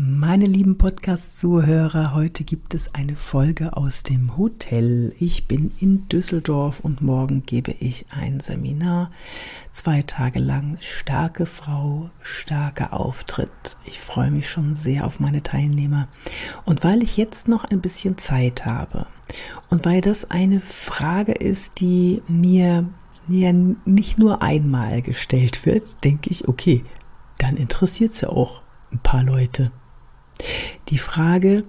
Meine lieben Podcast-Zuhörer, heute gibt es eine Folge aus dem Hotel. Ich bin in Düsseldorf und morgen gebe ich ein Seminar. Zwei Tage lang starke Frau, starker Auftritt. Ich freue mich schon sehr auf meine Teilnehmer. Und weil ich jetzt noch ein bisschen Zeit habe und weil das eine Frage ist, die mir ja nicht nur einmal gestellt wird, denke ich, okay, dann interessiert es ja auch ein paar Leute. Die Frage,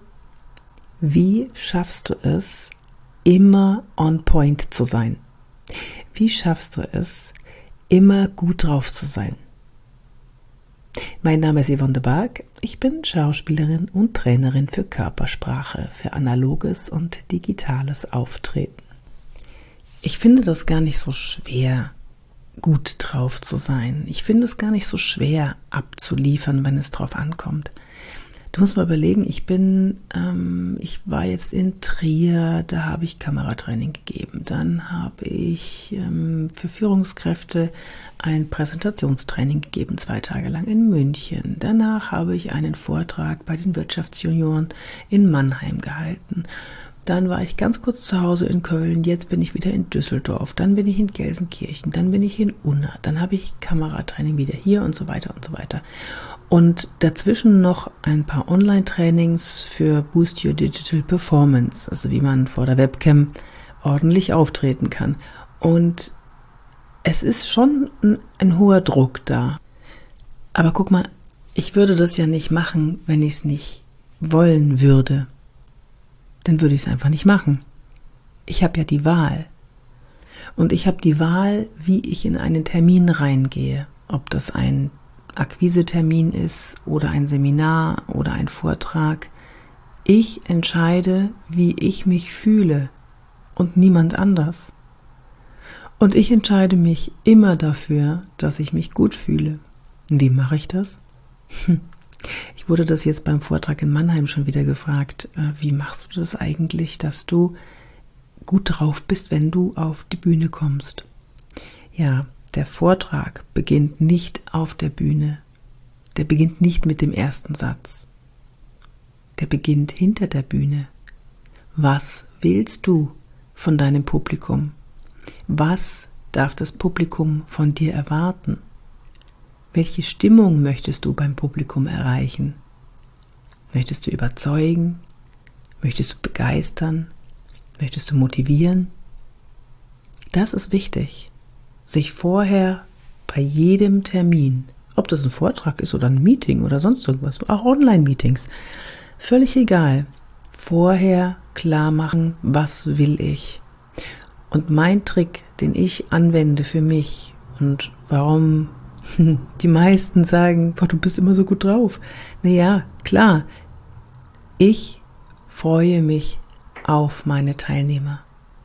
wie schaffst du es, immer on point zu sein? Wie schaffst du es, immer gut drauf zu sein? Mein Name ist Yvonne de Barg. Ich bin Schauspielerin und Trainerin für Körpersprache, für analoges und digitales Auftreten. Ich finde das gar nicht so schwer, gut drauf zu sein. Ich finde es gar nicht so schwer abzuliefern, wenn es drauf ankommt. Du musst mal überlegen, ich bin, ähm, ich war jetzt in Trier, da habe ich Kameratraining gegeben. Dann habe ich ähm, für Führungskräfte ein Präsentationstraining gegeben, zwei Tage lang in München. Danach habe ich einen Vortrag bei den Wirtschaftsjunioren in Mannheim gehalten. Dann war ich ganz kurz zu Hause in Köln, jetzt bin ich wieder in Düsseldorf, dann bin ich in Gelsenkirchen, dann bin ich in Unna, dann habe ich Kameratraining wieder hier und so weiter und so weiter. Und dazwischen noch ein paar Online-Trainings für Boost Your Digital Performance, also wie man vor der Webcam ordentlich auftreten kann. Und es ist schon ein, ein hoher Druck da. Aber guck mal, ich würde das ja nicht machen, wenn ich es nicht wollen würde. Dann würde ich es einfach nicht machen. Ich habe ja die Wahl. Und ich habe die Wahl, wie ich in einen Termin reingehe. Ob das ein Akquisetermin ist oder ein Seminar oder ein Vortrag. Ich entscheide, wie ich mich fühle und niemand anders. Und ich entscheide mich immer dafür, dass ich mich gut fühle. Wie mache ich das? Hm. Ich wurde das jetzt beim Vortrag in Mannheim schon wieder gefragt. Äh, wie machst du das eigentlich, dass du gut drauf bist, wenn du auf die Bühne kommst? Ja, der Vortrag beginnt nicht auf der Bühne. Der beginnt nicht mit dem ersten Satz. Der beginnt hinter der Bühne. Was willst du von deinem Publikum? Was darf das Publikum von dir erwarten? Welche Stimmung möchtest du beim Publikum erreichen? Möchtest du überzeugen? Möchtest du begeistern? Möchtest du motivieren? Das ist wichtig sich vorher bei jedem Termin, ob das ein Vortrag ist oder ein Meeting oder sonst irgendwas, auch Online-Meetings, völlig egal, vorher klar machen, was will ich. Und mein Trick, den ich anwende für mich und warum die meisten sagen, boah, du bist immer so gut drauf. Naja, klar, ich freue mich auf meine Teilnehmer.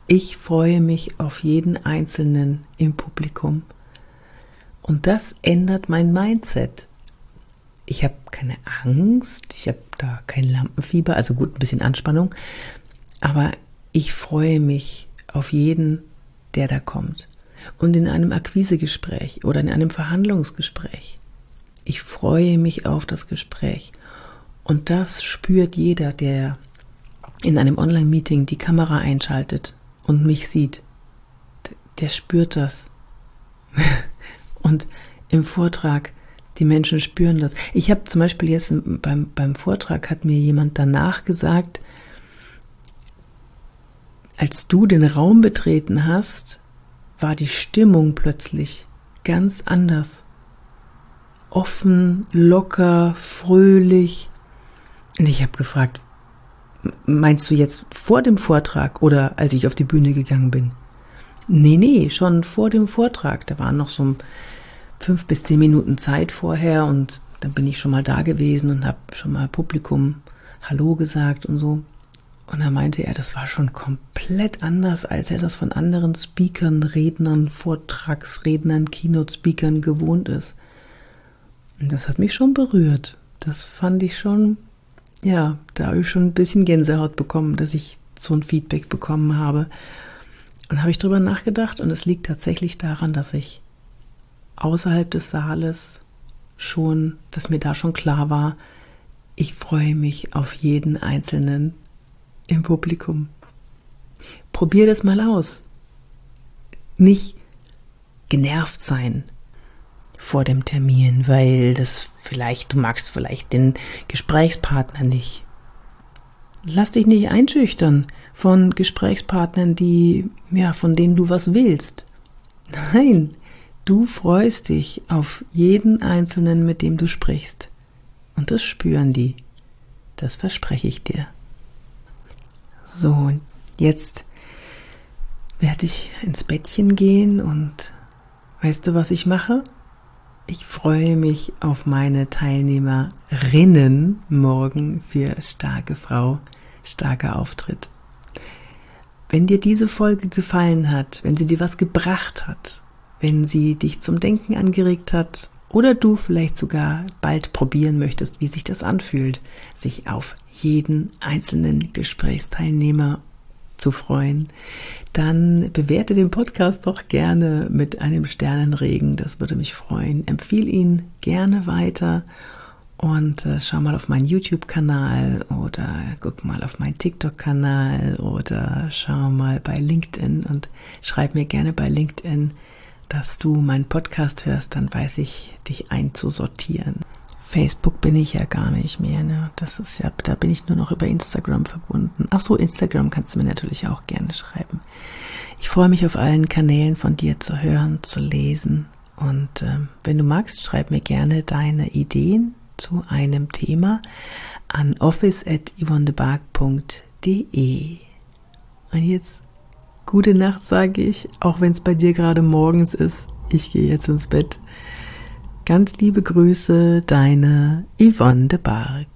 Ich freue mich auf jeden Einzelnen im Publikum. Und das ändert mein Mindset. Ich habe keine Angst, ich habe da kein Lampenfieber, also gut, ein bisschen Anspannung, aber ich freue mich auf jeden, der da kommt. Und in einem Akquisegespräch oder in einem Verhandlungsgespräch. Ich freue mich auf das Gespräch. Und das spürt jeder, der in einem Online-Meeting die Kamera einschaltet und mich sieht, der spürt das. und im Vortrag, die Menschen spüren das. Ich habe zum Beispiel jetzt beim, beim Vortrag hat mir jemand danach gesagt, als du den Raum betreten hast, war die Stimmung plötzlich ganz anders. Offen, locker, fröhlich. Und ich habe gefragt, Meinst du jetzt vor dem Vortrag oder als ich auf die Bühne gegangen bin? Nee, nee, schon vor dem Vortrag. Da waren noch so fünf bis zehn Minuten Zeit vorher und dann bin ich schon mal da gewesen und habe schon mal Publikum Hallo gesagt und so. Und da meinte er, das war schon komplett anders, als er das von anderen Speakern, Rednern, Vortragsrednern, Keynote-Speakern gewohnt ist. Und das hat mich schon berührt. Das fand ich schon ja, da habe ich schon ein bisschen Gänsehaut bekommen, dass ich so ein Feedback bekommen habe. Und habe ich drüber nachgedacht und es liegt tatsächlich daran, dass ich außerhalb des Saales schon, dass mir da schon klar war, Ich freue mich auf jeden Einzelnen im Publikum. Probier das mal aus. Nicht genervt sein vor dem Termin, weil das vielleicht, du magst vielleicht den Gesprächspartner nicht. Lass dich nicht einschüchtern von Gesprächspartnern, die, ja, von denen du was willst. Nein, du freust dich auf jeden Einzelnen, mit dem du sprichst. Und das spüren die. Das verspreche ich dir. So, jetzt werde ich ins Bettchen gehen und weißt du, was ich mache? Ich freue mich auf meine Teilnehmerinnen morgen für starke Frau, starker Auftritt. Wenn dir diese Folge gefallen hat, wenn sie dir was gebracht hat, wenn sie dich zum Denken angeregt hat oder du vielleicht sogar bald probieren möchtest, wie sich das anfühlt, sich auf jeden einzelnen Gesprächsteilnehmer zu freuen, dann bewerte den Podcast doch gerne mit einem Sternenregen. Das würde mich freuen. Empfehle ihn gerne weiter und äh, schau mal auf meinen YouTube-Kanal oder guck mal auf meinen TikTok-Kanal oder schau mal bei LinkedIn und schreib mir gerne bei LinkedIn, dass du meinen Podcast hörst, dann weiß ich, dich einzusortieren. Facebook bin ich ja gar nicht mehr, ne? Das ist ja, da bin ich nur noch über Instagram verbunden. Ach so, Instagram kannst du mir natürlich auch gerne schreiben. Ich freue mich auf allen Kanälen von dir zu hören, zu lesen. Und äh, wenn du magst, schreib mir gerne deine Ideen zu einem Thema an office.yvonnebark.de. Und jetzt gute Nacht, sage ich, auch wenn es bei dir gerade morgens ist. Ich gehe jetzt ins Bett. Ganz liebe Grüße, deine Yvonne de Barg.